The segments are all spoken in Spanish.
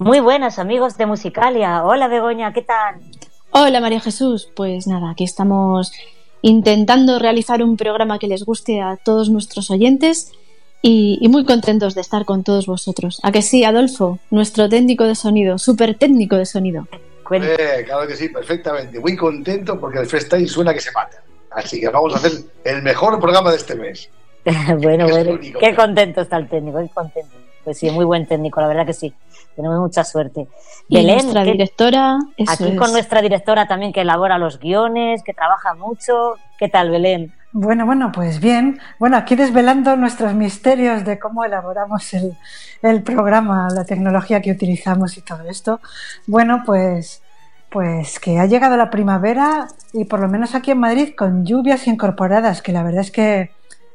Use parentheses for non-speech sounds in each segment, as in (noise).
Muy buenas amigos de Musicalia. Hola Begoña, ¿qué tal? Hola María Jesús, pues nada, aquí estamos intentando realizar un programa que les guste a todos nuestros oyentes y, y muy contentos de estar con todos vosotros. ¿A que sí, Adolfo? Nuestro técnico de sonido, súper técnico de sonido. Eh, claro que sí, perfectamente. Muy contento porque el freestyle suena que se mata. Así que vamos a hacer el mejor programa de este mes. (laughs) bueno, Es bueno, qué contento está el técnico, qué contento. Pues sí, muy buen técnico, la verdad que sí. Tenemos mucha suerte. Y Belén, nuestra ¿qué- directora, eso aquí es. con nuestra directora también que elabora los guiones, que trabaja mucho. ¿Qué tal, Belén? Bueno, bueno, pues bien. Bueno, aquí desvelando nuestros misterios de cómo elaboramos el, el programa, la tecnología que utilizamos y todo esto. Bueno, pues, pues que ha llegado la primavera y por lo menos aquí en Madrid con lluvias incorporadas, que la verdad es que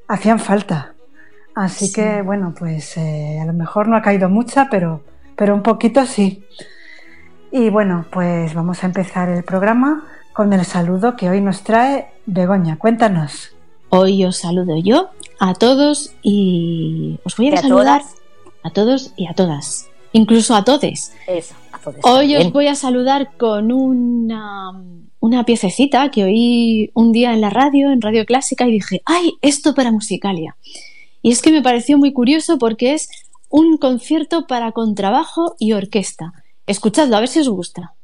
hacían falta. Así Sí. que, bueno, pues eh, a lo mejor no ha caído mucha, pero, pero un poquito sí. Y bueno, pues vamos a empezar el programa con el saludo que hoy nos trae Begoña. Cuéntanos. Hoy os saludo yo a todos y os voy a, ¿Y a saludar todas? a todos y a todas, incluso a todos. Eso, a. Hoy os voy a saludar con una, una piececita que oí un día en la radio, en Radio Clásica, y dije, ¡ay, esto para Musicalia! Y es que me pareció muy curioso porque es un concierto para contrabajo y orquesta. Escuchadlo, a ver si os gusta.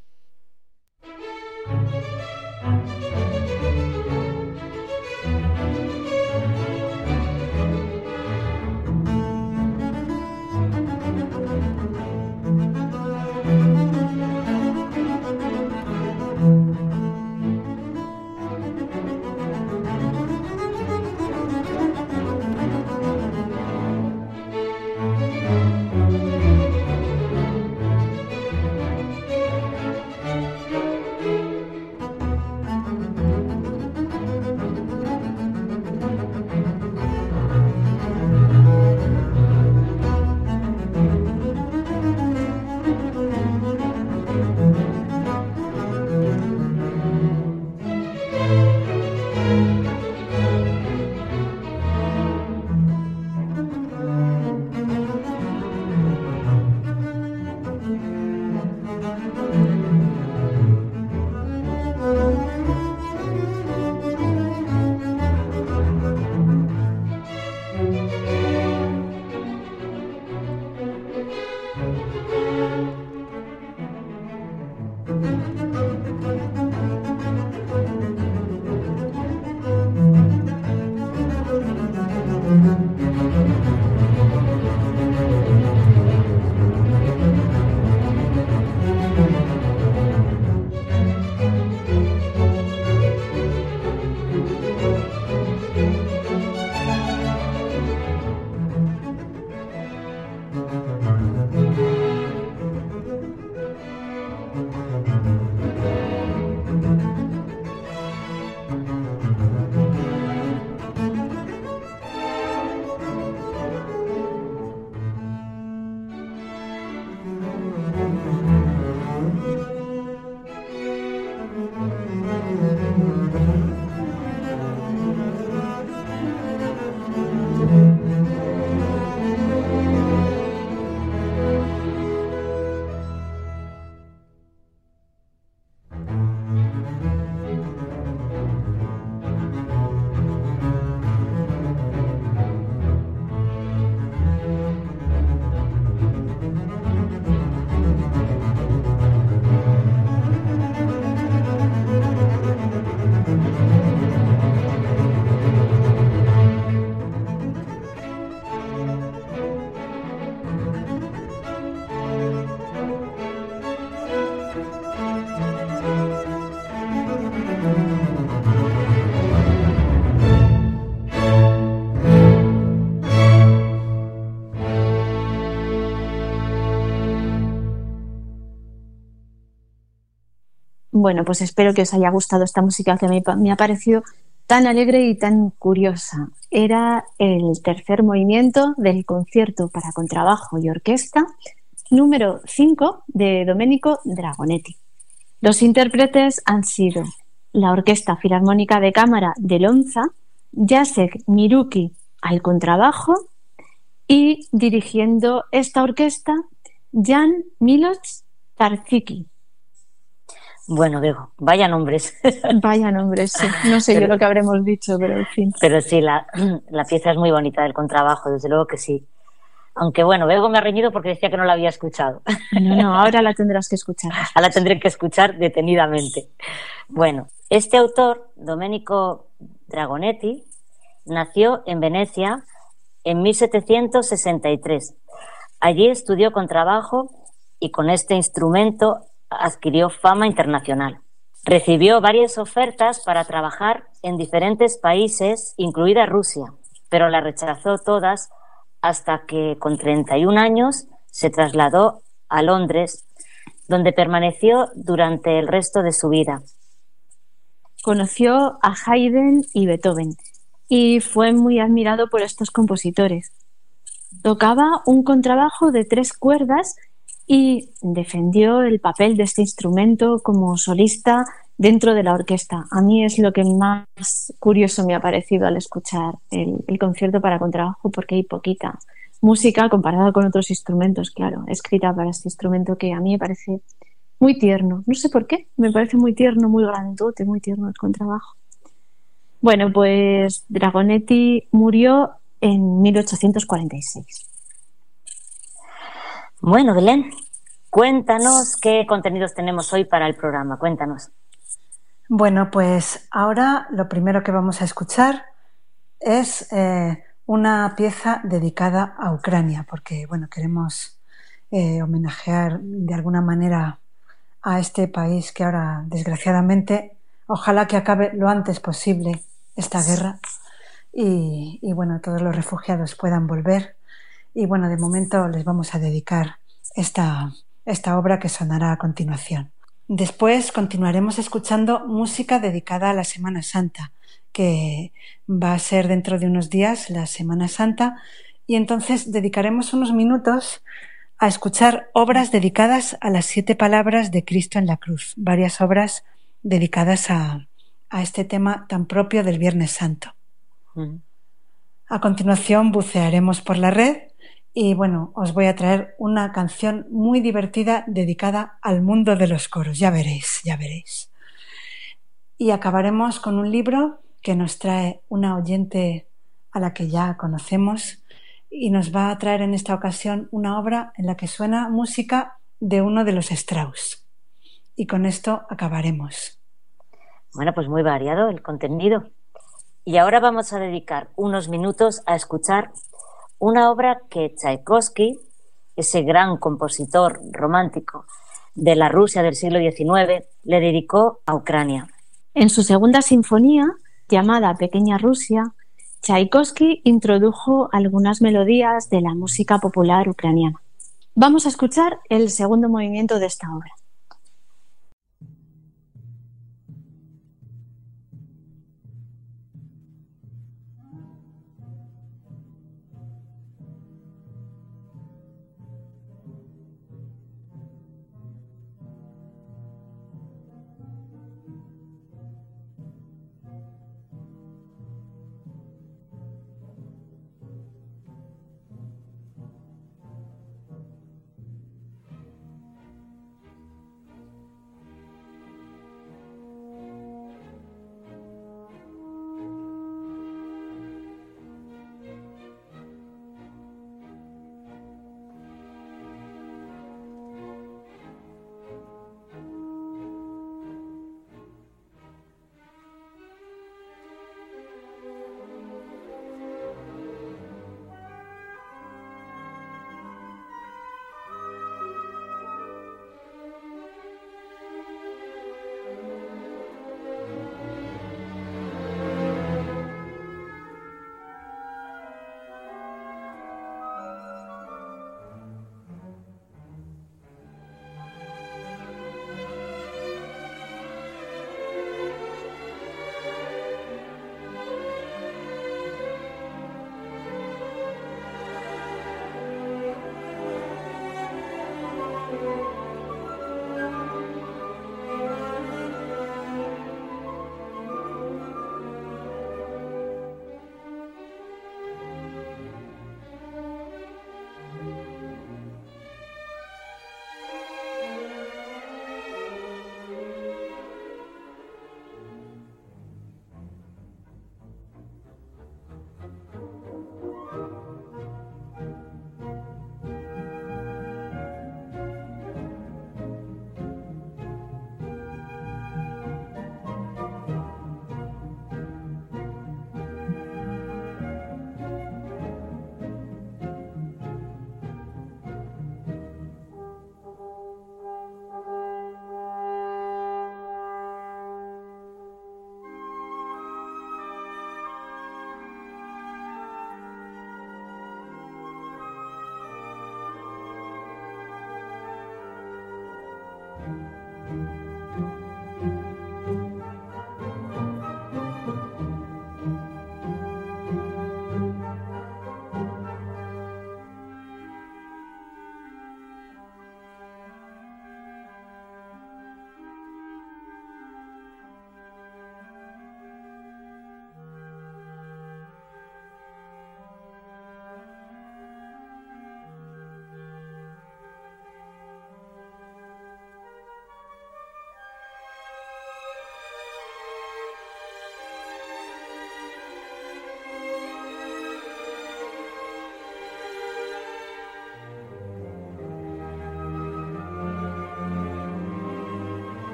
Bueno, pues espero que os haya gustado esta música que me, me ha parecido tan alegre y tan curiosa. Era el tercer movimiento del concierto para contrabajo y orquesta número 5 de Domenico Dragonetti. Los intérpretes han sido la Orquesta Filarmónica de Cámara de Lonza, Jacek Miruki al contrabajo y dirigiendo esta orquesta Jan Miloš Tarziki. Bueno, digo, vaya nombres. (laughs) Vaya nombres, sí. No sé yo lo que habremos dicho, pero en fin. Pero sí, la, (clears throat) la, pieza es muy bonita del contrabajo, desde luego que sí. Aunque bueno, Bego me ha reñido porque decía que no la había escuchado. No, no, (laughs) ahora la tendrás que escuchar. Ahora la tendré que escuchar detenidamente. Bueno, este autor, Domenico Dragonetti, nació en Venecia en 1763. Allí estudió contrabajo y con este instrumento adquirió fama internacional. Recibió varias ofertas para trabajar en diferentes países, incluida Rusia, pero la rechazó todas hasta que con 31 años se trasladó a Londres, donde permaneció durante el resto de su vida. Conoció a Haydn y Beethoven y fue muy admirado por estos compositores. Tocaba un contrabajo de tres cuerdas y defendió el papel de este instrumento como solista dentro de la orquesta. A mí es lo que más curioso me ha parecido al escuchar el, concierto para contrabajo porque hay poquita música comparada con otros instrumentos, claro, escrita para este instrumento que a mí me parece muy tierno. No sé por qué, me parece muy tierno, muy grandote, muy tierno el contrabajo. Bueno, pues Dragonetti murió en 1846. Bueno, Belén, cuéntanos qué contenidos tenemos hoy para el programa. Cuéntanos. Bueno, pues ahora lo primero que vamos a escuchar es eh, una pieza dedicada a Ucrania, porque bueno, queremos eh, homenajear de alguna manera a este país que ahora, desgraciadamente, ojalá que acabe lo antes posible esta guerra y, y bueno, todos los refugiados puedan volver y bueno, de momento les vamos a dedicar esta, esta obra que sonará a continuación. Después continuaremos escuchando música dedicada a la Semana Santa, que va a ser dentro de unos días la Semana Santa, y entonces dedicaremos unos minutos a escuchar obras dedicadas a las siete palabras de Cristo en la cruz, varias obras dedicadas a, a este tema tan propio del Viernes Santo. A continuación bucearemos por la red y bueno, os voy a traer una canción muy divertida dedicada al mundo de los coros. Ya veréis, ya veréis. Y acabaremos con un libro que nos trae una oyente a la que ya conocemos y nos va a traer en esta ocasión una obra en la que suena música de uno de los Strauss. Y con esto acabaremos. Bueno, pues muy variado el contenido. Y ahora vamos a dedicar unos minutos a escuchar una obra que Tchaikovsky, ese gran compositor romántico de la Rusia del siglo XIX, le dedicó a Ucrania. En su segunda sinfonía, llamada Pequeña Rusia, Tchaikovsky introdujo algunas melodías de la música popular ucraniana. Vamos a escuchar el segundo movimiento de esta obra.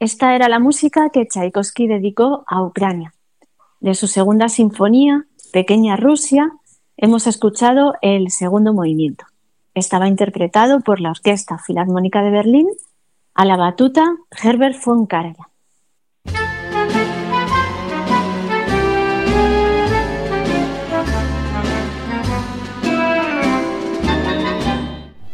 Esta era la música que Tchaikovsky dedicó a Ucrania. De su segunda sinfonía, Pequeña Rusia, hemos escuchado el segundo movimiento. Estaba interpretado por la Orquesta Filarmónica de Berlín a la batuta Herbert von Karajan.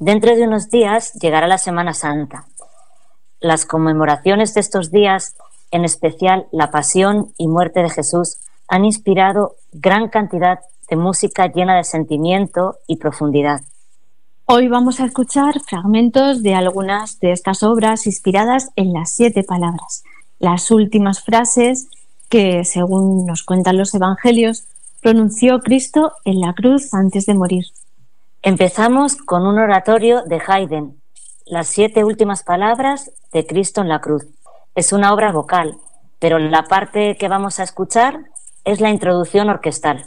Dentro de unos días llegará la Semana Santa. Las conmemoraciones de estos días, en especial la pasión y muerte de Jesús, han inspirado gran cantidad de música llena de sentimiento y profundidad. Hoy vamos a escuchar fragmentos de algunas de estas obras inspiradas en las siete palabras, las últimas frases que, según nos cuentan los evangelios, pronunció Cristo en la cruz antes de morir. Empezamos con un oratorio de Haydn, las siete últimas palabras de Cristo en la cruz. Es una obra vocal, pero la parte que vamos a escuchar es la introducción orquestal.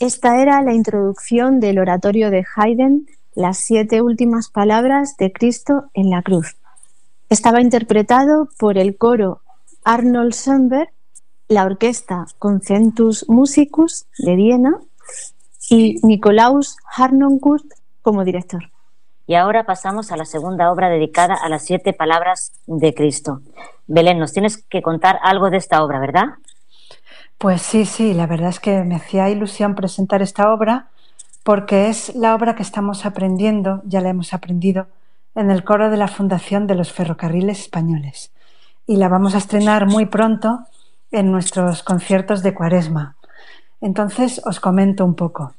Esta era la introducción del oratorio de Haydn, las siete últimas palabras de Cristo en la cruz. Estaba interpretado por el coro Arnold Schoenberg, la orquesta Concentus Musicus de Viena y Nikolaus Harnoncourt como director. Y ahora pasamos a la segunda obra dedicada a las siete palabras de Cristo. Belén, nos tienes que contar algo de esta obra, ¿verdad? Pues sí, sí, la verdad es que me hacía ilusión presentar esta obra porque es la obra que estamos aprendiendo, ya la hemos aprendido, en el coro de la Fundación de los Ferrocarriles Españoles. Y la vamos a estrenar muy pronto en nuestros conciertos de Cuaresma. Entonces os comento un poco.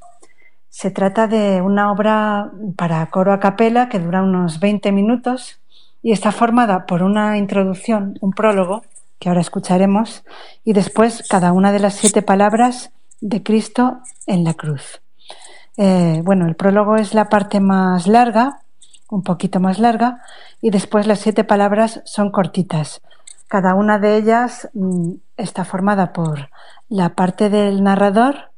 Se trata de una obra para coro a capela que dura unos 20 minutos y está formada por una introducción, un prólogo, que ahora escucharemos, y después cada una de las siete palabras de Cristo en la cruz. Eh, bueno, el prólogo es la parte más larga, un poquito más larga, y después las siete palabras son cortitas. Cada una de ellas mm, está formada por la parte del narrador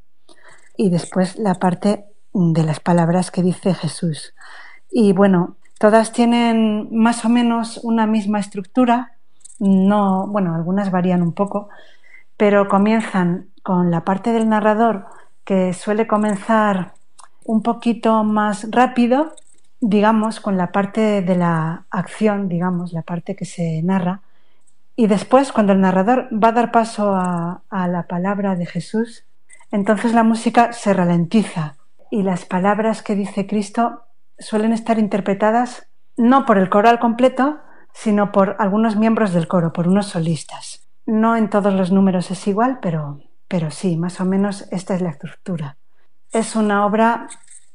y después la parte mm, de las palabras que dice Jesús. Y bueno, todas tienen más o menos una misma estructura, no, bueno, algunas varían un poco, pero comienzan con la parte del narrador que suele comenzar un poquito más rápido, digamos, con la parte de la acción, digamos, la parte que se narra, y después cuando el narrador va a dar paso a, la palabra de Jesús, entonces la música se ralentiza. Y las palabras que dice Cristo suelen estar interpretadas no por el coro al completo, sino por algunos miembros del coro, por unos solistas. No en todos los números es igual, pero, pero sí, más o menos esta es la estructura. Es una obra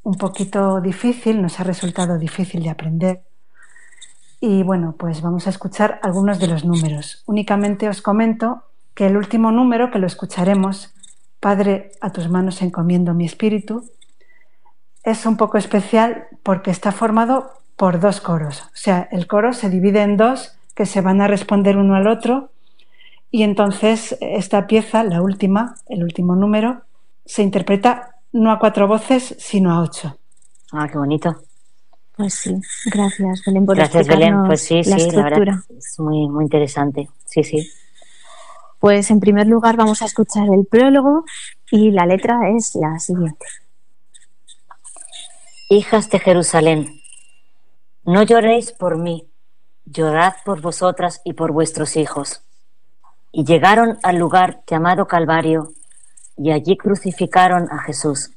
un poquito difícil, nos ha resultado difícil de aprender. Y bueno, pues vamos a escuchar algunos de los números. Únicamente os comento que el último número, que lo escucharemos, Padre, a tus manos encomiendo mi espíritu, es un poco especial porque está formado por dos coros. O sea, el coro se divide en dos que se van a responder uno al otro y entonces esta pieza, la última, el último número, se interpreta no a cuatro voces, sino a ocho. Ah, qué bonito. Pues sí, gracias Belén por Gracias, Belén. Pues sí, la sí, la estructura. verdad es muy, muy interesante. Sí, sí. Pues en primer lugar vamos a escuchar el prólogo y la letra es la siguiente. Hijas de Jerusalén, no lloréis por mí, llorad por vosotras y por vuestros hijos. Y llegaron al lugar llamado Calvario, y allí crucificaron a Jesús.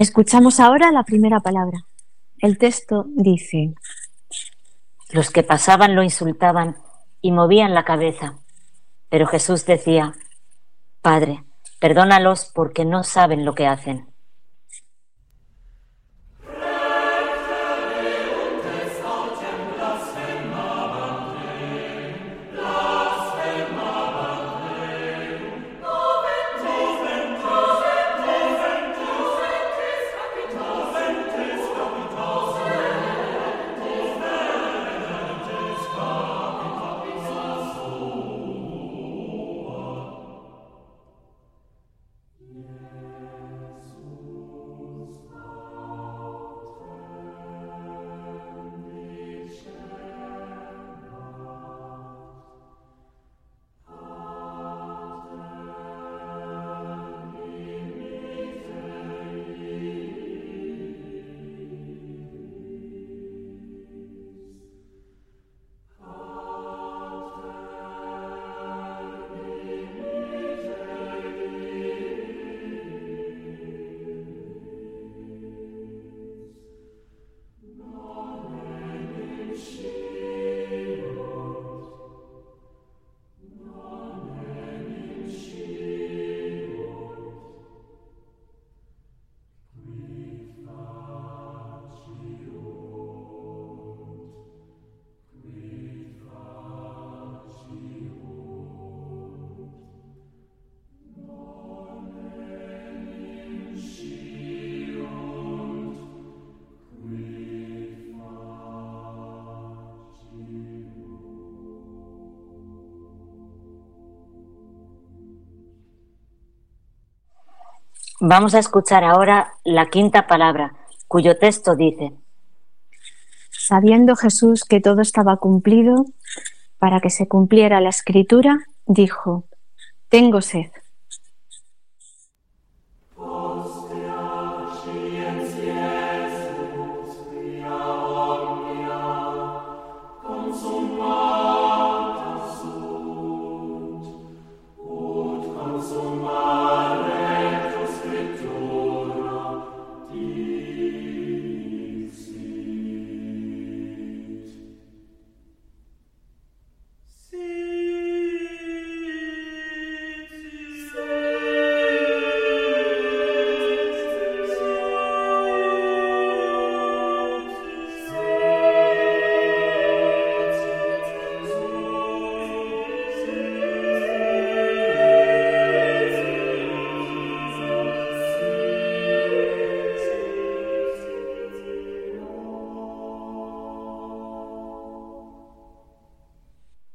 Escuchamos ahora la primera palabra. El texto dice, Los que pasaban lo insultaban y movían la cabeza. Pero Jesús decía, Padre, perdónalos porque no saben lo que hacen. Vamos a escuchar ahora la quinta palabra, cuyo texto dice, Sabiendo Jesús que todo estaba cumplido, para que se cumpliera la escritura, dijo, Tengo sed.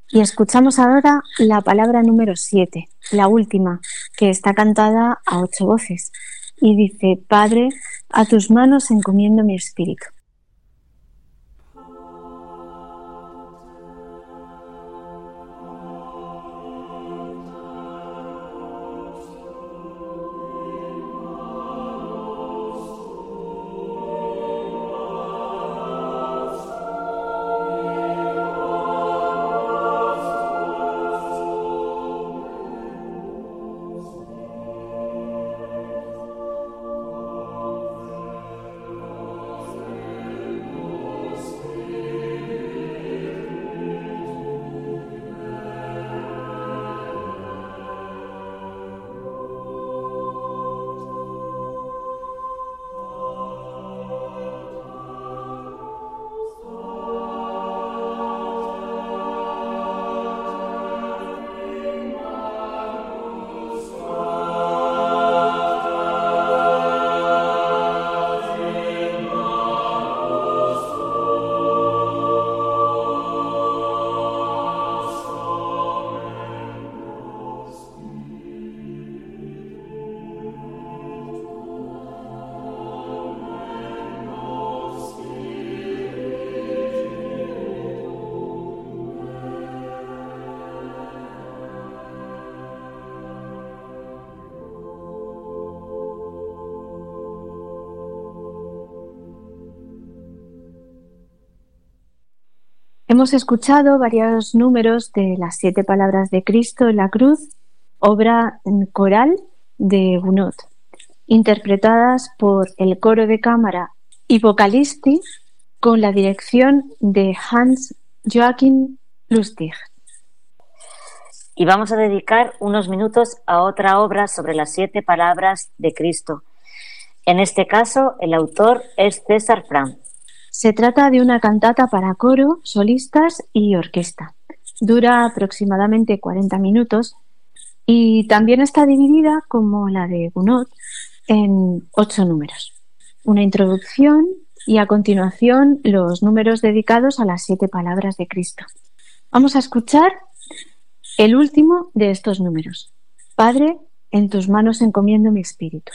Y escuchamos ahora la palabra número 7, la última, que está cantada a ocho voces. Y dice, Padre, a tus manos encomiendo mi espíritu. Hemos escuchado varios números de las siete palabras de Cristo en la cruz, obra coral de Gounod, interpretadas por el coro de cámara y vocalisti con la dirección de Hans Joachim Lustig. Y vamos a dedicar unos minutos a otra obra sobre las siete palabras de Cristo. En este caso, el autor es César Frank. Se trata de una cantata para coro, solistas y orquesta. Dura aproximadamente 40 minutos y también está dividida, como la de Gounod, en ocho números. Una introducción y a continuación los números dedicados a las siete palabras de Cristo. Vamos a escuchar el último de estos números. Padre, en tus manos encomiendo mi espíritu.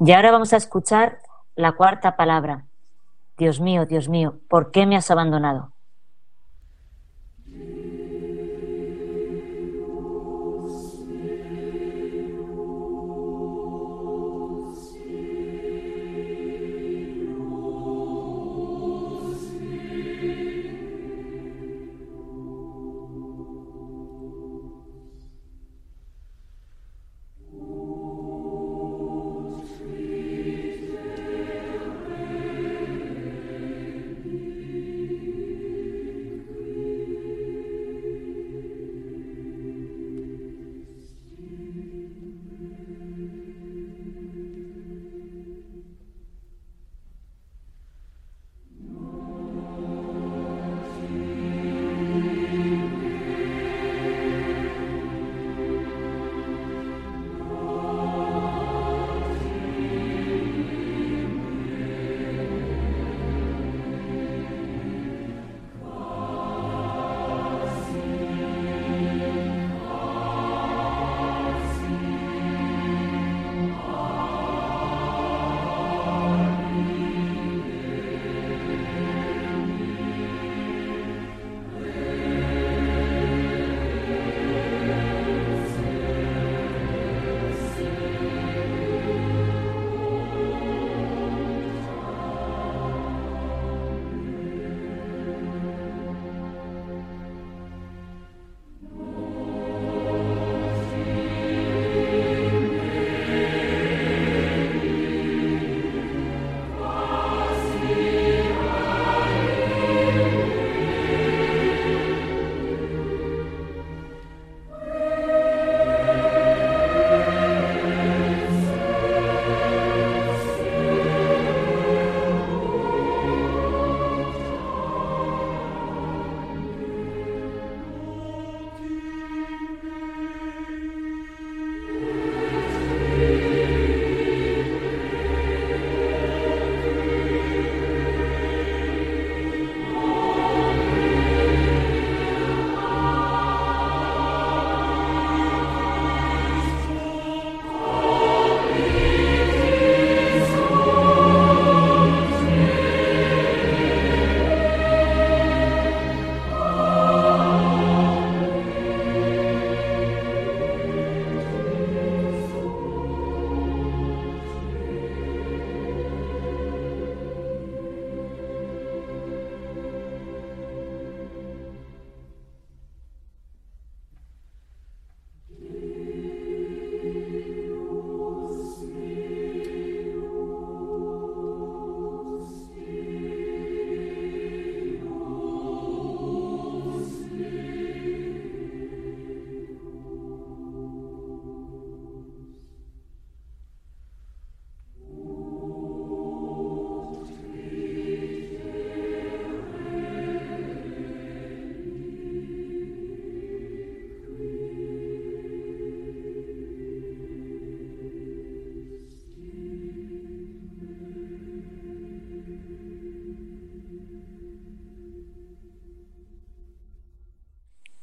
Y ahora vamos a escuchar la cuarta palabra. Dios mío, Dios mío, ¿por qué me has abandonado?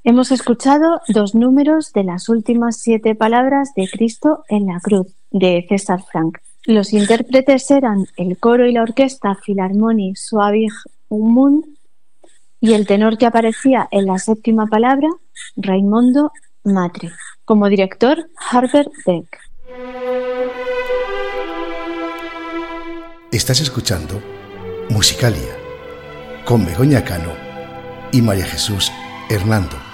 Hemos escuchado dos números de las últimas siete palabras de Cristo en la cruz, de César Frank. Los intérpretes eran el coro y la orquesta Philharmonie Suavig Mund y el tenor que aparecía en la séptima palabra, Raimondo Matre. Como director, Harbert Beck. Estás escuchando Musicalia con Begoña Cano y María Jesús Hernando.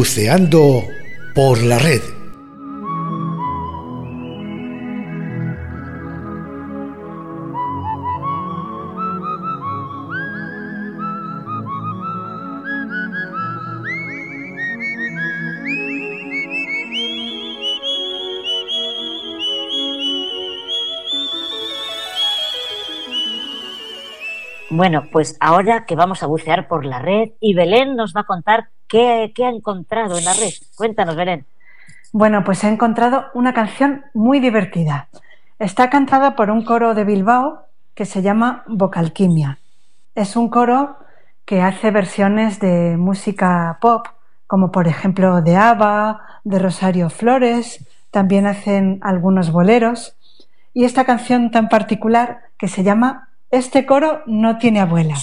Buceando por la red. Bueno, pues ahora que vamos a bucear por la red y Belén nos va a contar qué, ha encontrado en la red. Cuéntanos, Belén. Bueno, pues he encontrado una canción muy divertida. Está cantada por un coro de Bilbao que se llama Vocalquimia. Es un coro que hace versiones de música pop, como por ejemplo de ABBA, de Rosario Flores, también hacen algunos boleros. Y esta canción tan particular que se llama Este coro no tiene abuela.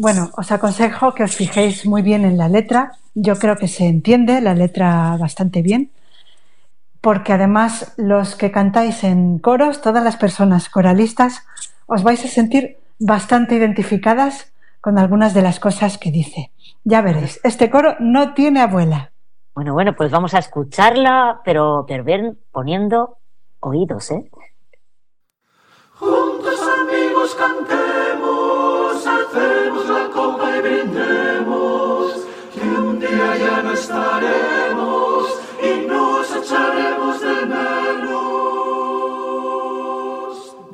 Bueno, os aconsejo que os fijéis muy bien en la letra. Yo creo que se entiende la letra bastante bien, porque además los que cantáis en coros, todas las personas coralistas, os vais a sentir bastante identificadas con algunas de las cosas que dice. Ya veréis, este coro no tiene abuela. Bueno, bueno, pues vamos a escucharla, pero, pero ven poniendo oídos, ¿eh? Juntos amigos cantemos, alcemos la copa y brindemos, que un día ya no estaremos y nos echaremos de menos.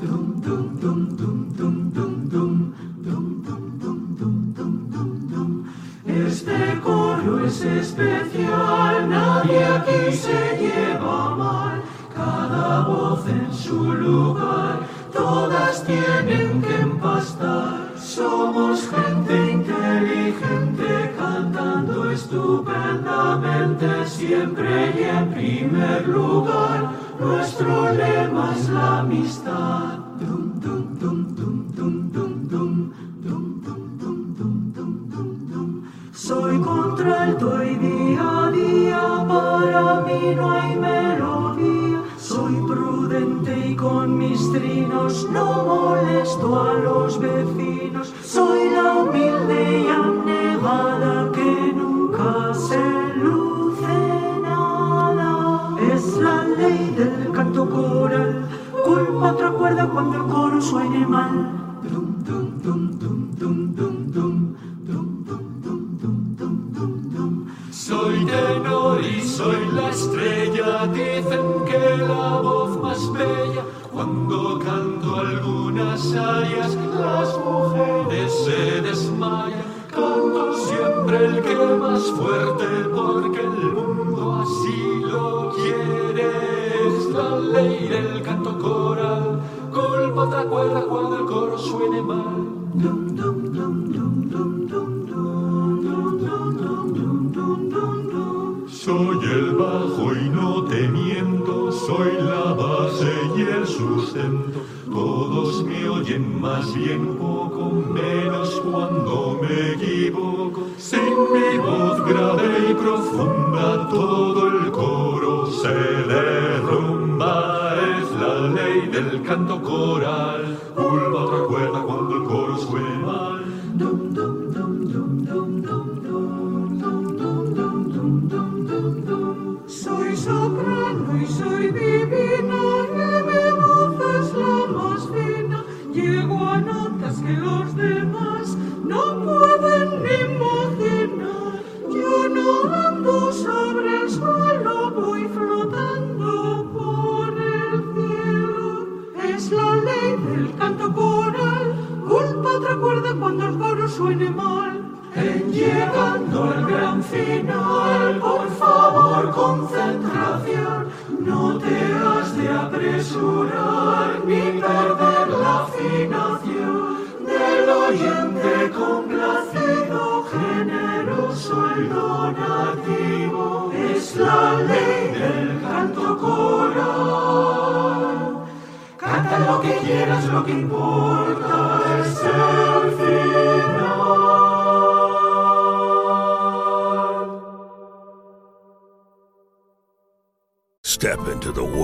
Dum, dum, dum, dum, dum, dum, dum, dum, dum, dum, dum, dum, dum, dum. Este coro es especial, nadie aquí se lleva mal, cada voz en su lugar, todas tienen que empastar. Somos gente inteligente cantando estupendamente siempre y en primer lugar. Nuestro lema es la amistad. Dum, dum, dum, dum, dum, dum, dum, dum, dum, dum, dum, dum, dum, dum. Soy contralto y día a día para mí no hay melodía. Soy y con mis trinos no molesto a los vecinos. Soy la humilde y abnegada que nunca se luce nada. Es la ley del canto coral. Culpa otra cuerda cuando el coro suene mal. Dum, dum. Soy tenor y soy la estrella, dicen que la voz más bien oyente complacido, generoso y donativo. Es la ley del canto coral. Canta lo que quieras, lo que importa es el final. Step into the world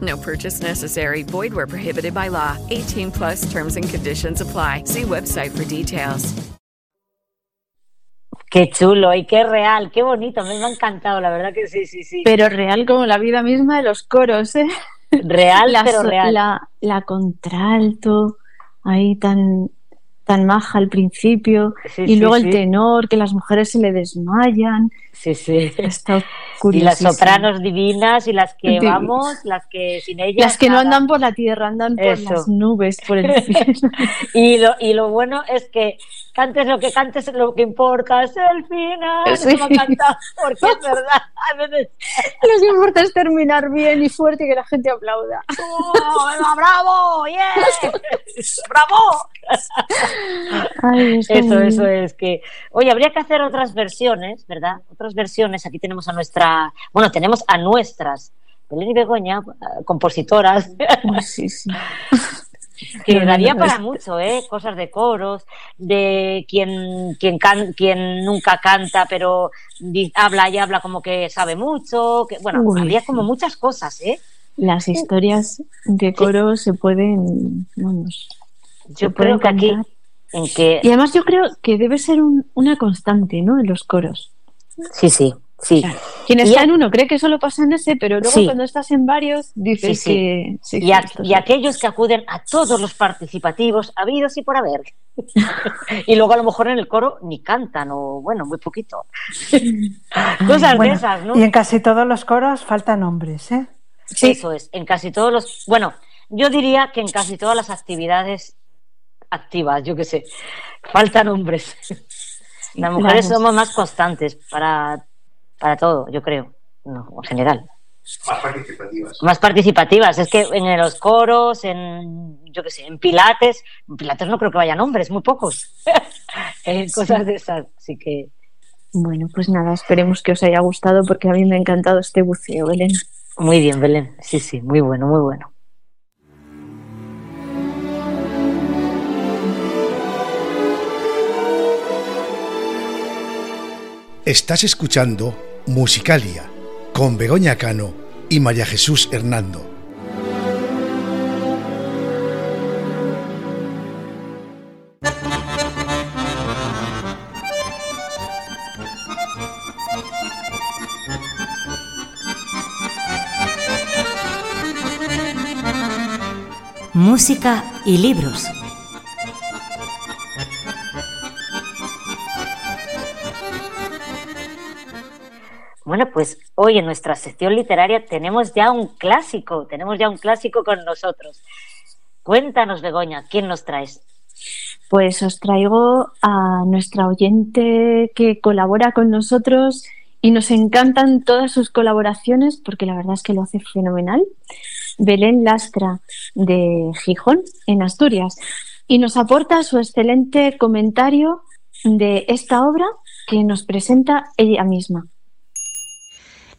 No purchase necessary. Void where prohibited by law. 18 plus terms and conditions apply. See website for details. Qué chulo y qué real, qué bonito. Me ha encantado, la verdad que sí, sí, sí. Pero real como la vida misma de los coros, ¿eh? Real, (laughs) la, pero real. La, la contralto, ahí tan, tan maja al principio, Sí, y sí, luego sí. el tenor, que las mujeres se le desmayan. Sí, sí. Está (laughs) Y las sopranos divinas y las que (laughs) vamos, las que sin ellas. Las que no andan por la tierra, andan por Eso. las nubes, por el (laughs) cielo. Y lo, y lo bueno es que cantes lo que cantes, lo que importa es el final. Sí. Ha encantado, porque es verdad. A veces. Lo que importa es terminar bien y fuerte y que la gente aplauda. ¡Oh, ¡Bravo! ¡Yeah! ¡Bravo! Ay, Eso, eso es que. Oye, habría que hacer otras versiones, ¿verdad? Otras versiones. Aquí tenemos a nuestra. Bueno, tenemos a nuestras. Belén y Begoña, eh, compositoras. Sí, sí. (laughs) que daría para mucho, ¿eh? Cosas de coros, de quien, quien, can- quien nunca canta, pero habla y habla como que sabe mucho. Que, bueno, Uy, sí. como muchas cosas, ¿eh? Las historias de coro se pueden, vamos, Yo pueden creo que aquí, en que. Y además yo creo que debe ser un- una constante, ¿no? En los coros. Sí, sí, sí. Quien Y está a- en uno cree que solo pasa en ese, pero luego Sí. cuando estás en varios dices Sí, sí. que... sí, y, sí, a- esto y sí. aquellos que acuden a todos los participativos habidos y por haber. (laughs) y luego a lo mejor en el coro ni cantan, o bueno, muy poquito. (laughs) Cosas Bueno, de esas, ¿no? Y en casi todos los coros faltan hombres, ¿eh? Eso es, en casi todos los. Bueno, yo diría que en casi todas las actividades activas, yo qué sé, faltan hombres. (laughs) Las mujeres Claro. somos más constantes para, para todo, yo creo, no, en general. Más participativas. Más participativas, es que en los coros, en, yo qué sé, en pilates, en pilates no creo que vayan hombres, muy pocos. (laughs) En cosas de esas, así que. Bueno, pues nada, esperemos que os haya gustado porque a mí me ha encantado este buceo, Belén. Muy bien, Belén, sí, sí, muy bueno, muy bueno. Estás escuchando Musicalia con Begoña Cano y María Jesús Hernando. Música y libros. Bueno, pues hoy en nuestra sección literaria tenemos ya un clásico, tenemos ya un clásico con nosotros. Cuéntanos, Begoña, ¿quién nos traes? Pues os traigo a nuestra oyente que colabora con nosotros y nos encantan todas sus colaboraciones porque la verdad es que lo hace fenomenal. Belén Lastra de Gijón, en Asturias, y nos aporta su excelente comentario de esta obra que nos presenta ella misma.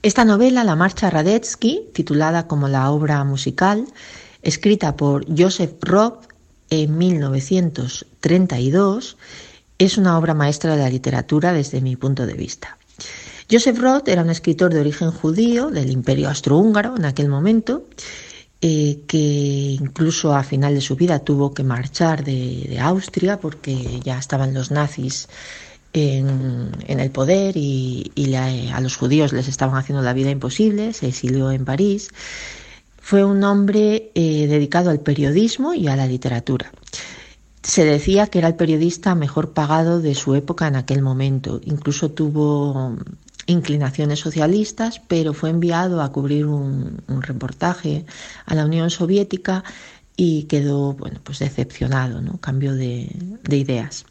Esta novela, La Marcha Radetzky, titulada como la obra musical, escrita por Joseph Roth en 1932, es una obra maestra de la literatura desde mi punto de vista. Joseph Roth era un escritor de origen judío del Imperio Austrohúngaro en aquel momento, eh, que incluso a final de su vida tuvo que marchar de Austria porque ya estaban los nazis en, el poder y, la- a los judíos les estaban haciendo la vida imposible, se exilió en París. Fue un hombre eh, dedicado al periodismo y a la literatura. Se decía que era el periodista mejor pagado de su época en aquel momento. Incluso tuvo inclinaciones socialistas, pero fue enviado a cubrir un, un reportaje a la Unión Soviética y quedó bueno, pues decepcionado, ¿no? Cambio de, de ideas.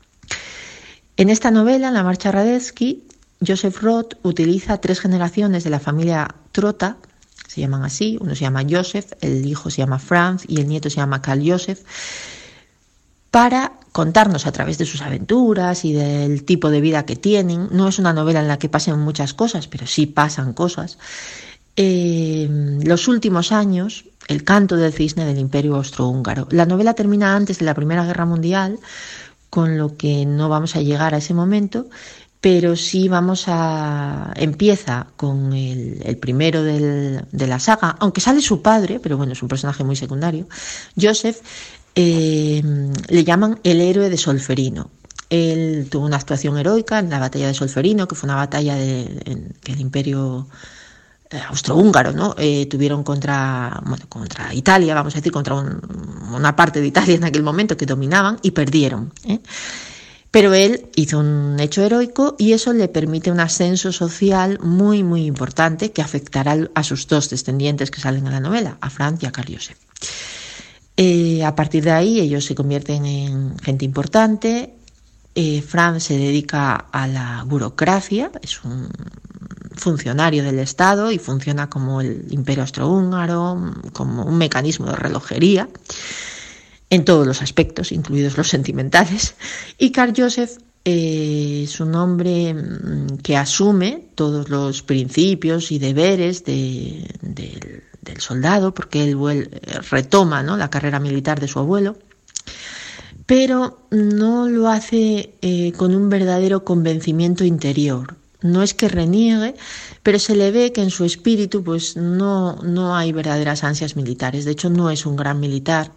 En esta novela, La Marcha Radetzky, Joseph Roth utiliza tres generaciones de la familia Trota, se llaman así, uno se llama Joseph, el hijo se llama Franz y el nieto se llama Karl Joseph, para contarnos a través de sus aventuras y del tipo de vida que tienen. No es una novela en la que pasen muchas cosas, pero sí pasan cosas. Eh, los últimos años, el canto del cisne del imperio austrohúngaro. La novela termina antes de la Primera Guerra Mundial, con lo que no vamos a llegar a ese momento, pero sí vamos a... empieza con el, primero de la saga, aunque sale su padre, pero bueno, es un personaje muy secundario, Joseph, eh, le llaman el héroe de Solferino. Él tuvo una actuación heroica en la batalla de Solferino, que fue una batalla de, que el imperio austrohúngaro ¿no? Eh, tuvieron contra, contra Italia, vamos a decir, contra una parte de Italia en aquel momento que dominaban y perdieron. Pero él hizo un hecho heroico y eso le permite un ascenso social muy, muy importante que afectará a sus dos descendientes que salen en la novela, a Franz y a Carl Joseph. Eh, a partir de ahí ellos se convierten en gente importante. Eh, Franz se dedica a la burocracia, es un funcionario del Estado y funciona como el imperio austrohúngaro, como un mecanismo de relojería en todos los aspectos, incluidos los sentimentales. Y Carl Joseph eh, es un hombre mm, que asume todos los principios y deberes del soldado, porque él retoma la carrera militar de su abuelo, pero no lo hace eh, con un verdadero convencimiento interior. No es que reniegue, pero se le ve que en su espíritu pues no, no hay verdaderas ansias militares. De hecho, no es un gran militar,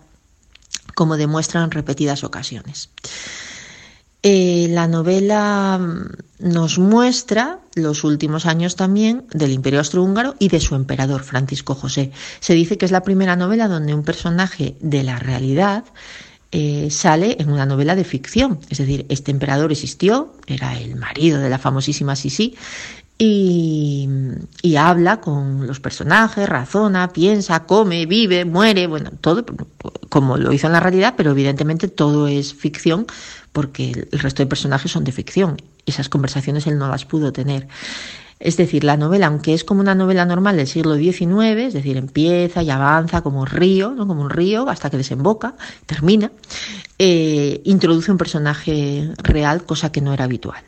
como demuestra en repetidas ocasiones. Eh, la novela mm, nos muestra los últimos años también del Imperio Austrohúngaro y de su emperador, Francisco José. Se dice que es la primera novela donde un personaje de la realidad eh, sale en una novela de ficción. Es decir, este emperador existió, era el marido de la famosísima Sisi, y, y, habla con los personajes, razona, piensa, come, vive, muere, bueno, todo como lo hizo en la realidad, pero evidentemente todo es ficción porque el resto de personajes son de ficción. Esas conversaciones él no las pudo tener. Es decir, la novela, aunque es como una novela normal del siglo XIX, es decir, empieza y avanza como un río, ¿no? como un río, hasta que desemboca, termina, eh, introduce un personaje real, cosa que no era habitual.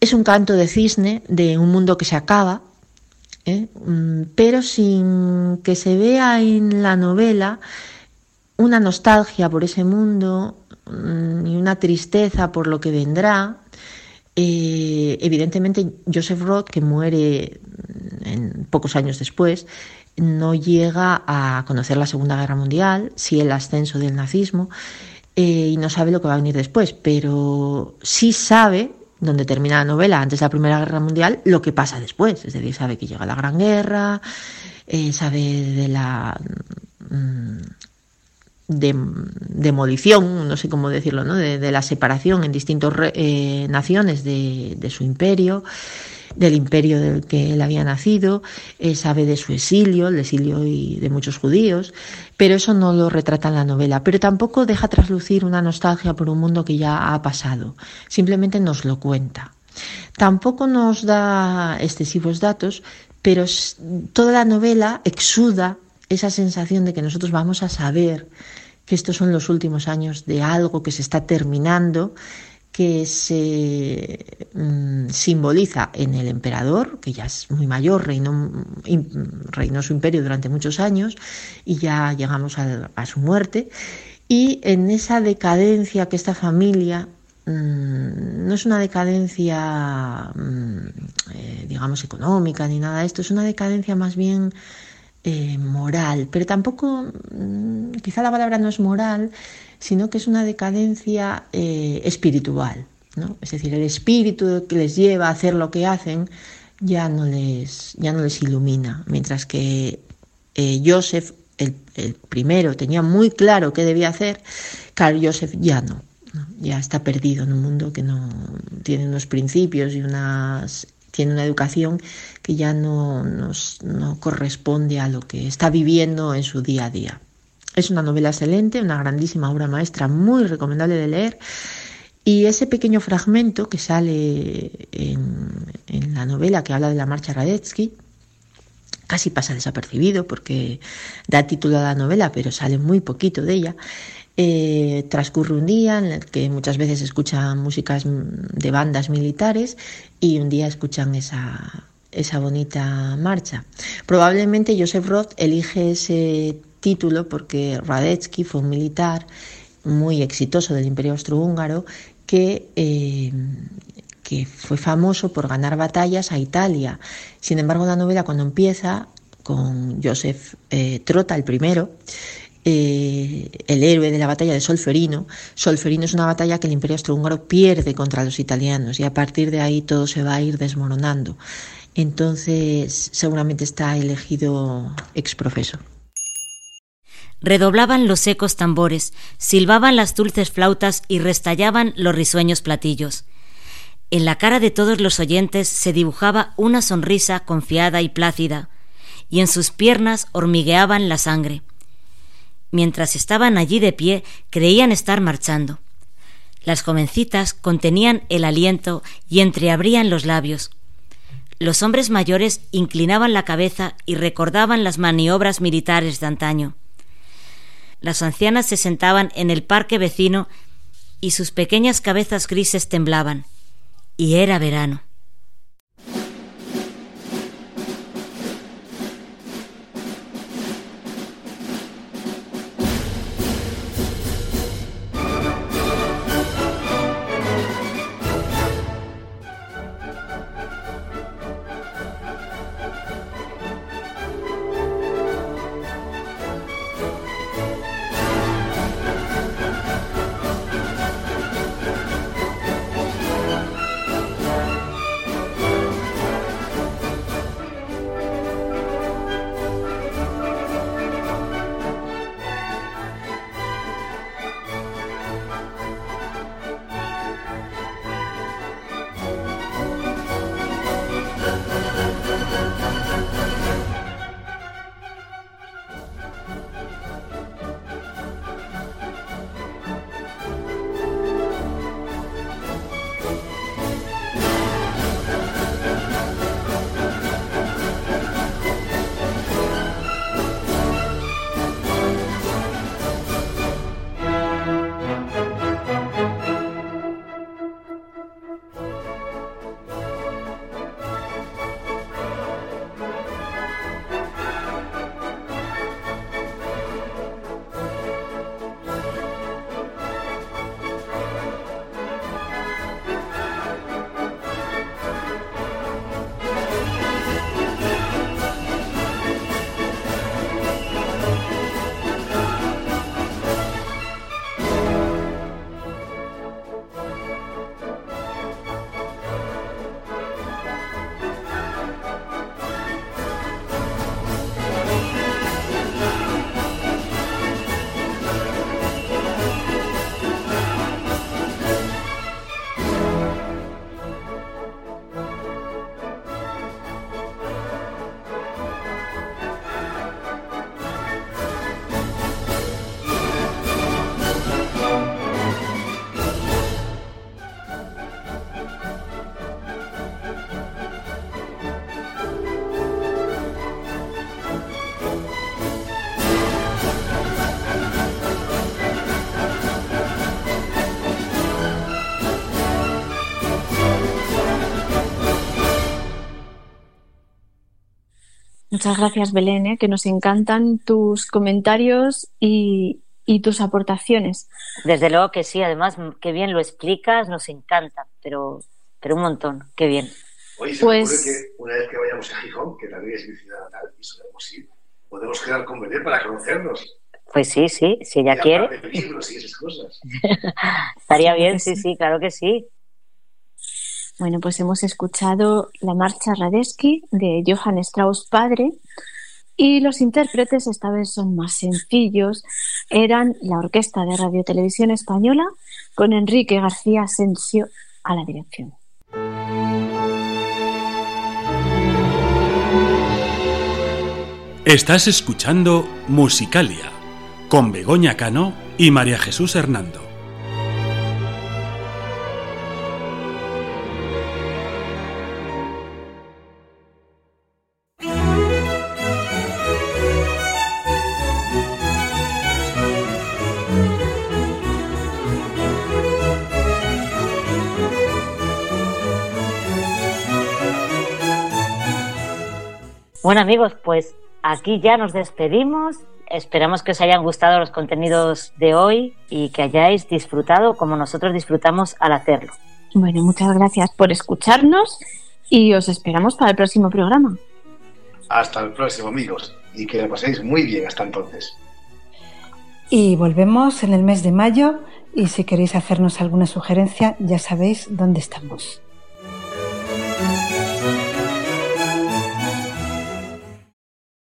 Es un canto de cisne de un mundo que se acaba, ¿eh? mm, pero sin que se vea en la novela una nostalgia por ese mundo mm, y una tristeza por lo que vendrá. Eh, evidentemente, Joseph Roth, que muere en pocos años después, no llega a conocer la Segunda Guerra Mundial, sí el ascenso del nazismo, eh, y no sabe lo que va a venir después, pero sí sabe donde termina la novela, antes de la Primera Guerra Mundial, lo que pasa después. Es decir, sabe que llega la Gran Guerra, eh, sabe de la mm, de, demolición, no sé cómo decirlo, ¿no? de, la separación en distintas eh, naciones de, su imperio del imperio del que él había nacido, eh, sabe de su exilio, el exilio y de muchos judíos, pero eso no lo retrata en la novela. Pero tampoco deja traslucir una nostalgia por un mundo que ya ha pasado, simplemente nos lo cuenta. Tampoco nos da excesivos datos, pero toda la novela exuda esa sensación de que nosotros vamos a saber que estos son los últimos años de algo que se está terminando que se mm, simboliza en el emperador, que ya es muy mayor, reinó, reinó su imperio durante muchos años y ya llegamos a, su muerte, y en esa decadencia que esta familia mm, no es una decadencia, mm, eh, digamos, económica ni nada de esto, es una decadencia más bien eh, moral, pero tampoco, quizá la palabra no es moral, sino que es una decadencia eh, espiritual. ¿no? Es decir, el espíritu que les lleva a hacer lo que hacen ya no les, ya no les ilumina, mientras que eh, Joseph, el, primero, tenía muy claro qué debía hacer, Carl Joseph ya no, ya está perdido en un mundo que no tiene unos principios y unas tiene una educación que ya no, no corresponde a lo que está viviendo en su día a día. Es una novela excelente, una grandísima obra maestra, muy recomendable de leer. Y ese pequeño fragmento que sale en, la novela que habla de la marcha Radetzky, casi pasa desapercibido porque da título a la novela, pero sale muy poquito de ella. Eh, transcurre un día en el que muchas veces escuchan músicas de bandas militares y un día escuchan esa, esa bonita marcha. Probablemente Joseph Roth elige ese título porque Radetzky fue un militar muy exitoso del Imperio Austrohúngaro que, eh, que fue famoso por ganar batallas a Italia. Sin embargo, la novela cuando empieza con Joseph eh, Trota, el primero, eh, el héroe de la batalla de Solferino. Solferino es una batalla que el Imperio Austrohúngaro pierde contra los italianos y a partir de ahí todo se va a ir desmoronando. Entonces, seguramente está elegido exprofeso. Redoblaban los secos tambores, silbaban las dulces flautas y restallaban los risueños platillos. En la cara de todos los oyentes se dibujaba una sonrisa confiada y plácida, y en sus piernas hormigueaban la sangre. Mientras estaban allí de pie, creían estar marchando. Las jovencitas contenían el aliento y entreabrían los labios. Los hombres mayores inclinaban la cabeza y recordaban las maniobras militares de antaño. Las ancianas se sentaban en el parque vecino y sus pequeñas cabezas grises temblaban. Y era verano. Muchas gracias, Belén, ¿eh? que nos encantan tus comentarios y, tus aportaciones. Desde luego que sí, además, qué bien lo explicas, nos encanta, pero, pero un montón, qué bien. Oye, se pues... me ocurre que una vez que vayamos a Gijón, que también es mi ciudad natal y solemos ir, podemos quedar con Belén para conocernos. Pues sí, sí, si ella quiere. De libros y esas cosas. (laughs) Estaría bien, sí, sí, claro que sí. Bueno, pues hemos escuchado la marcha Radetzky de Johann Strauss padre y los intérpretes esta vez son más sencillos. Eran la Orquesta de Radio Televisión Española con Enrique García Asensio a la dirección. Estás escuchando Musicalia con Begoña Cano y María Jesús Hernando. Bueno amigos, pues aquí ya nos despedimos. Esperamos que os hayan gustado los contenidos de hoy y que hayáis disfrutado como nosotros disfrutamos al hacerlo. Bueno, muchas gracias por escucharnos y os esperamos para el próximo programa. Hasta el próximo, amigos, y que lo paséis muy bien hasta entonces. Y volvemos en el mes de mayo y si queréis hacernos alguna sugerencia ya sabéis dónde estamos.